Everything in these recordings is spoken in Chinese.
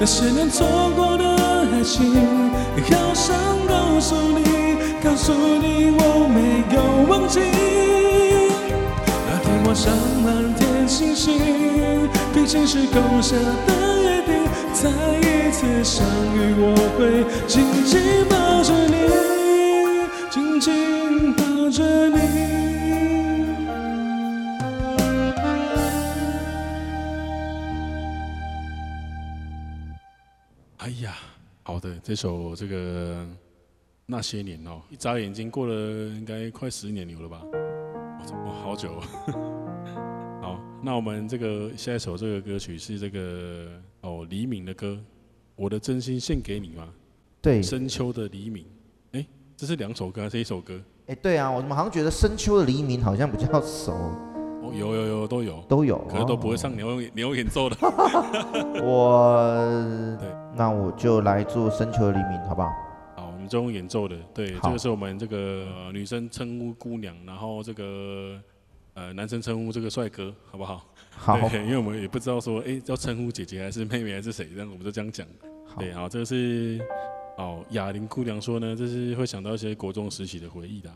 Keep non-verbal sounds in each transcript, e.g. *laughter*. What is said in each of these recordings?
那些年错过的爱情，好想告诉你，告诉你我没有忘记。那天晚上满天星星，毕竟是共下的约定，再一次相遇我会紧紧抱着你，紧紧抱着你。这首这个那些年哦，一眨眼睛过了应该快十年有了吧？哇，好久。*laughs* 好，那我们这个下一首这个歌曲是这个哦黎明的歌，《我的真心献给你》吗？对，深秋的黎明。哎，这是两首歌还是一首歌？哎，对啊，我怎么好像觉得深秋的黎明好像比较熟？哦，有有有都有都有，可能都不会唱牛牛演奏的。*laughs* 我对。那我就来做《深秋的黎明》，好不好？好，我们就用演奏的。对，这个是我们这个女生称呼姑娘，然后这个呃男生称呼这个帅哥，好不好？好。因为我们也不知道说，哎，要称呼姐姐还是妹妹还是谁，这样我们就这样讲。对，好，这个是哦哑铃姑娘说呢，这是会想到一些国中时期的回忆的。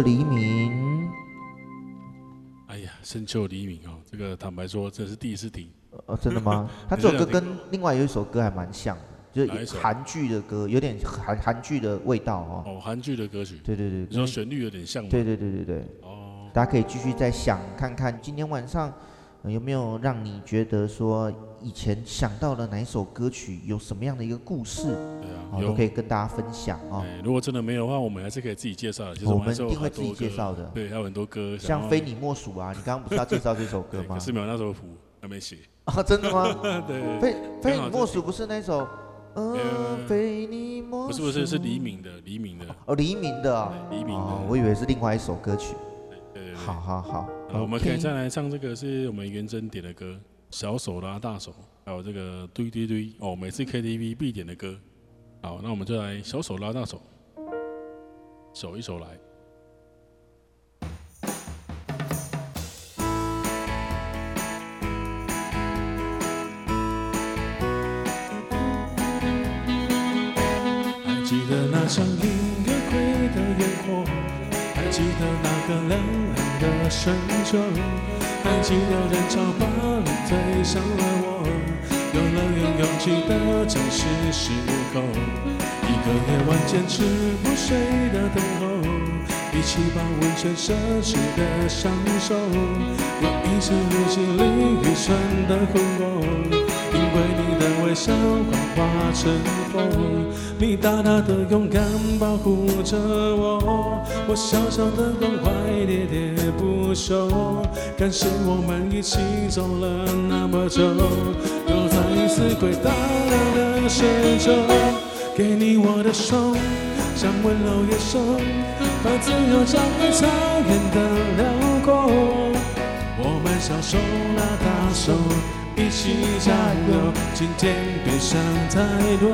的黎明，哎呀，深秋黎明哦，这个坦白说，这是第一次听。呃，真的吗？*laughs* 他这首歌跟另外有一首歌还蛮像的，就是韩剧的歌，有点韩韩剧的味道哦。哦，韩剧的歌曲。对对对，你说旋律有点像吗？对对对对对。哦，大家可以继续再想看看，今天晚上有没有让你觉得说以前想到了哪一首歌曲，有什么样的一个故事？对啊。我都可以跟大家分享哦。如果真的没有的话，我们还是可以自己介绍我们一定会自己介绍的。对，还有很多歌，像《非你莫属》啊，你刚刚不是要介绍这首歌吗？*laughs* 可是没有那首谱，还没写。啊，*laughs* 真的吗？*laughs* 对。非非你莫属不是那首？嗯，非你莫属。不是不是，是黎明的，黎明的。哦，黎明的。黎明的。我以为是另外一首歌曲。对对对。好好好。我们可以再来唱这个，是我们元真点的歌，《小手拉大手》，还有这个“堆堆堆”哦，每次 KTV 必点的歌。好，那我们就来小手拉大手，手一手来。还记得那场音乐会的烟火，还记得那个凉凉的深秋，还记得人潮把你推向了我。有了有勇气的正是时候，一个夜晚坚持不睡的等候，一起把温泉奢侈的享受，有一次旅行里愚蠢的困惑，因为你的微笑幻化成风，你大大的勇敢保护着我，我小小的关怀喋喋不手，感谢我们一起走了那么久。又再一次回到了的深秋，给你我的手，像温柔野兽，把自由交给草原的辽阔。我们小手拉大手，一起加油，今天别想太多。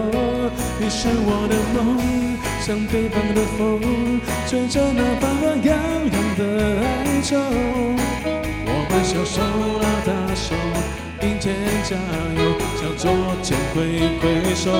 你是我的梦，像北方的风，吹着那暖暖洋洋的哀愁。我们小手拉大手。并肩加油，向昨天挥挥手。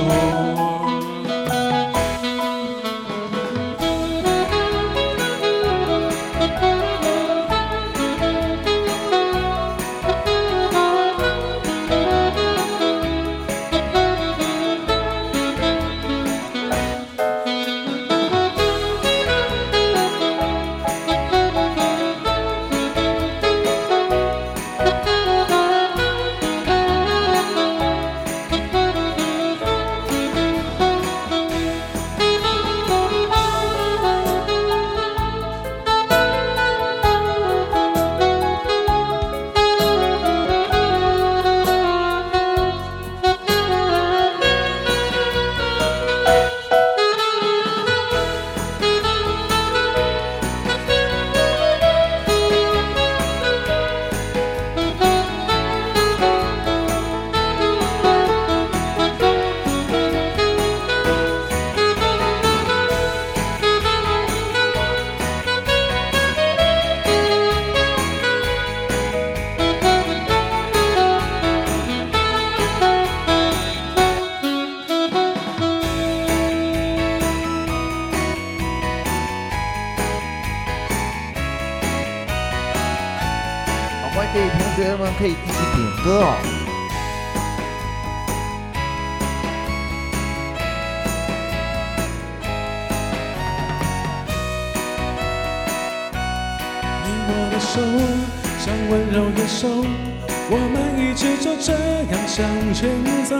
一直就这样向前走。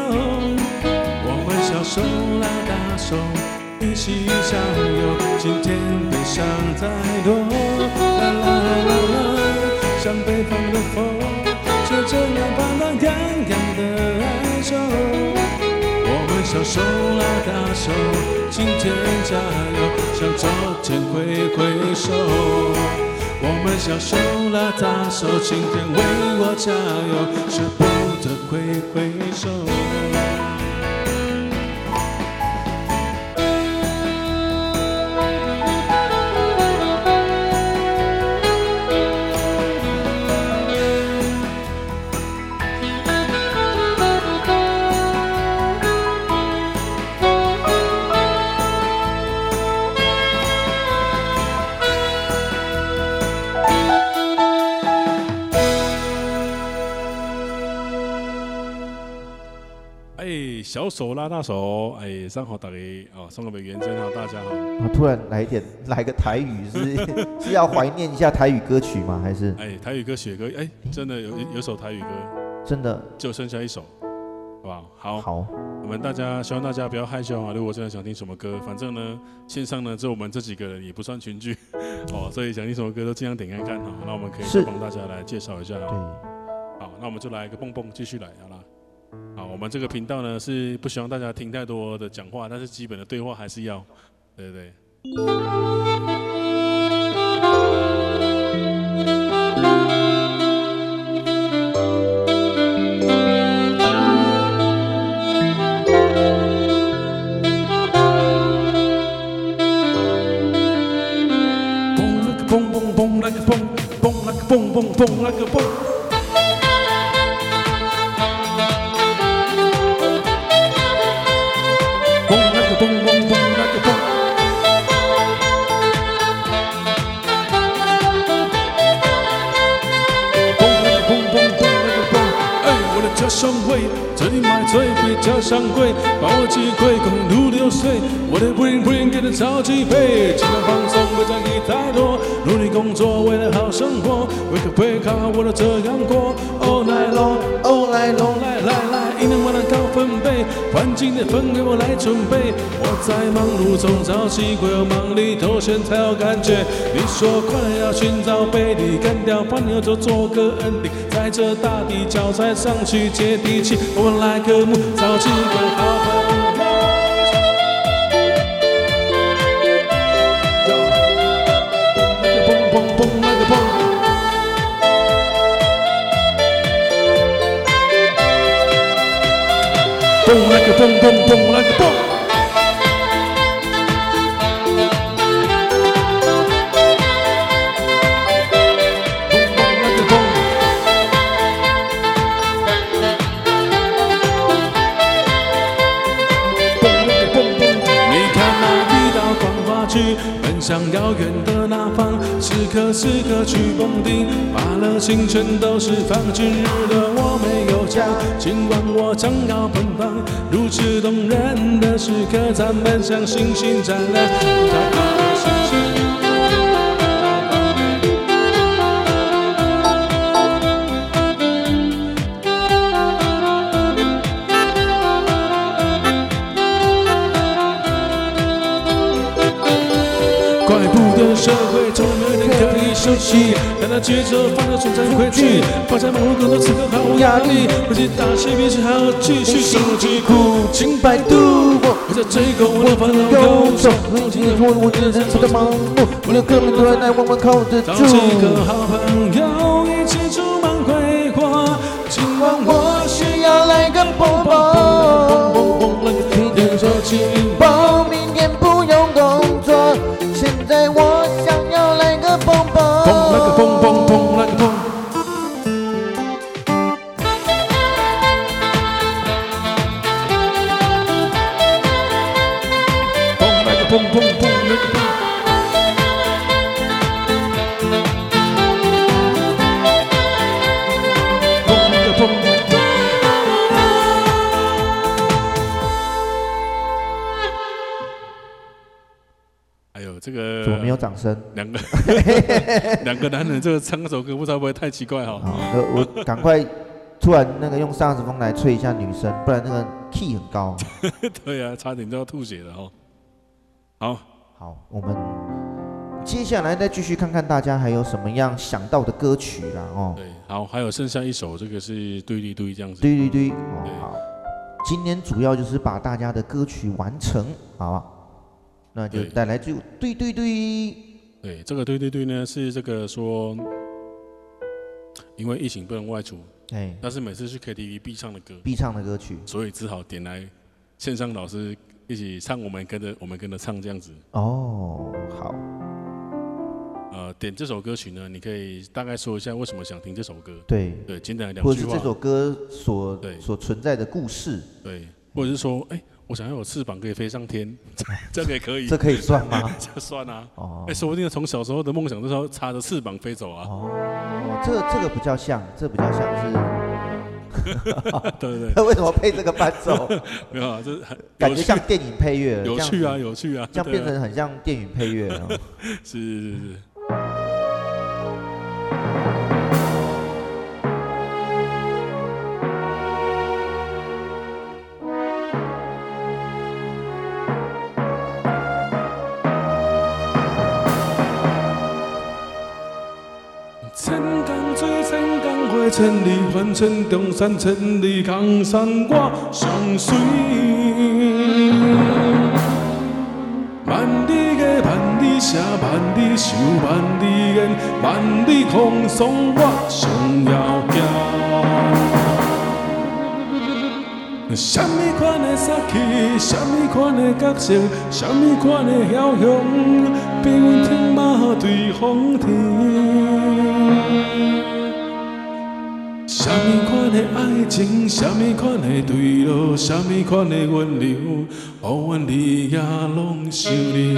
我们小手拉大手，一起向右，今天别想太多。啦啦啦啦，像北方的风。吹着那暖暖洋洋的哀愁。小手拉大手，今天加油，向昨天挥挥手。我们小手拉大手，今天为我加油，舍不得挥挥手。小手拉大手，哎，上好大家哦，送个美元真好，大家好。啊，突然来一点，来个台语是 *laughs* 是要怀念一下台语歌曲吗？还是？哎，台语歌写歌，哎，真的有有首台语歌，真的就剩下一首，好不好？好，好，我们大家希望大家不要害羞啊。如果真的想听什么歌，反正呢，线上呢就我们这几个人也不算群聚，*laughs* 哦，所以想听什么歌都尽量点开看哈。那我们可以帮大家来介绍一下，对，好，那我们就来一个蹦蹦继续来，好了。好，我们这个频道呢是不希望大家听太多的讲话，但是基本的对话还是要，对对对。蹦蹦蹦来个蹦，蹦来个蹦蹦蹦来个蹦。加上贵，把我击溃，公路流水，我的 bling bling 给的超级杯，尽量放松，不在意太多，努力工作，为了好生活，wake up wake up，我都这样过，all night long，all night long，环境的氛围我来准备，我在忙碌中找机会，有忙里偷闲才有感觉，你说快乐要寻找被你，干掉朋友就做个 ending，在这大地脚踩上去接地气，我们来个木。找几个好朋友，咚咚咚，来个咚。那方，时刻此刻去蹦迪，把了情全都释放。今日的我没有家，今晚我正要奔放，如此动人的时刻，咱们像星星闪亮。息，但那节奏放着存在回去，放在忙碌工作此刻毫无压力，不计大小便是还要继续生活疾苦，请摆渡我，我在追赶我的烦恼忧愁，如今的我我只剩下盲目，我连哥们都还来问问靠得住，找几个好朋友一起充满挥霍，今晚我需要来个蹦蹦，掌声，两个 *laughs* 两个男人，这个唱首歌不知道会不会太奇怪哈？好，我赶快突然那个用萨克斯风来吹一下女生，不然那个 key 很高。*laughs* 对啊，差点就要吐血了哦。好，好，我们接下来再继续看看大家还有什么样想到的歌曲啦哦。对，好，还有剩下一首，这个是对对对这样子。对对对，哦好。今天主要就是把大家的歌曲完成，好吧？那就带来就对对对。对，这个对对对呢是这个说，因为疫情不能外出，哎，但是每次去 KTV 必唱的歌，必唱的歌曲，所以只好点来线上老师一起唱，我们跟着我们跟着唱这样子。哦，好。呃，点这首歌曲呢，你可以大概说一下为什么想听这首歌？对对，简单两句话。或者是这首歌所对所存在的故事？对，或者是说，哎。我想要有翅膀可以飞上天，*laughs* 这个也可以。这可以算吗？*laughs* 这算啊。哦。哎，说不定从小时候的梦想就是要插着翅膀飞走啊。哦。这个这个比较像，这个、比较像是。*laughs* 对对对。那为什么配这个伴奏？没有啊，这很感觉像电影配乐。有趣啊，有趣啊。这样变成很像电影配乐。是是是千里凡尘，中山千里江山我相随。万里的万里写，万里想，万里言，万里空送我上遥行。什么款的杀气，什么款的角色，什么款的枭雄，兵天马对风天。什么款的爱情，什么款的对路，什么款的温柔，予阮你也拢想念。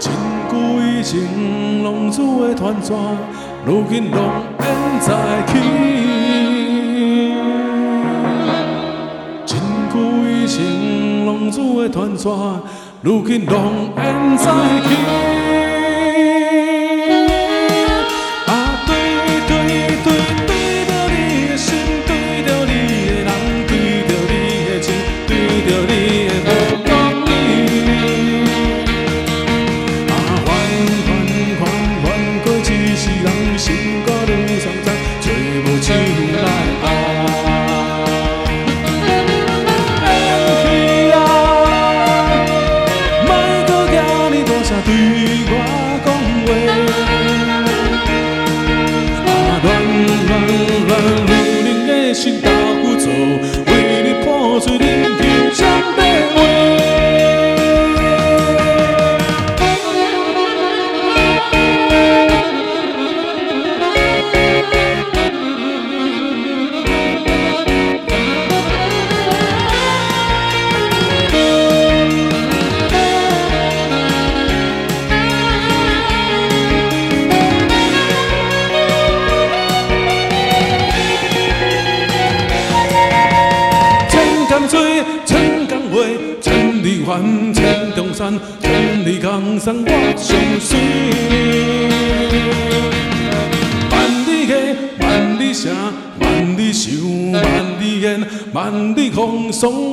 千古以前浪子的团转，如今拢缘在去。千古以前浪子的团转，如今拢缘在去。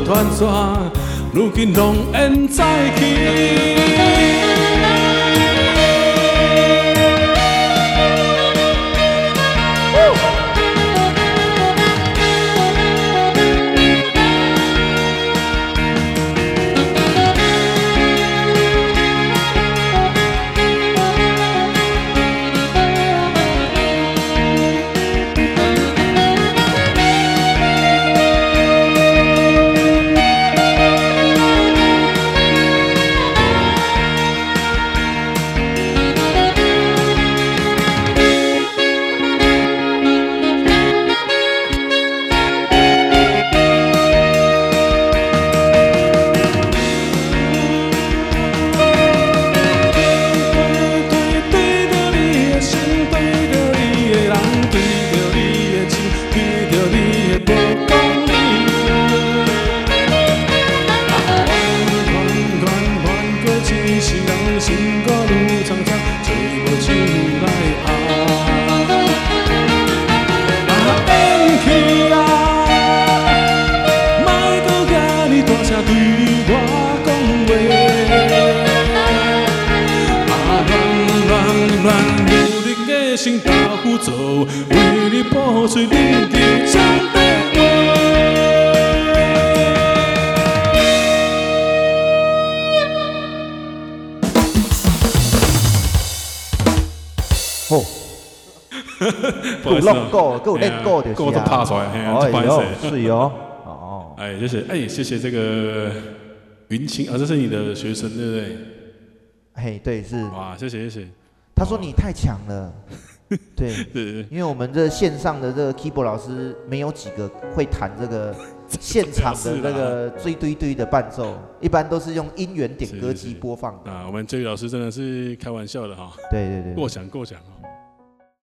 断线，如今拢烟再起。够弄够，够练够的，够都爬出来，哎呦，是哟，*laughs* 哦，哎，谢谢，哎，谢谢这个云清啊，这是你的学生对不对？嘿，对，是。哇，谢谢谢谢。他说你太强了，*laughs* 对，因为我们这线上的这个 keyboard 老师没有几个会弹这个 *laughs* 现场的这个追堆堆的伴奏，一般都是用音源点歌机播放的。啊，我们这位老师真的是开玩笑的哈。对对对，过奖过奖啊。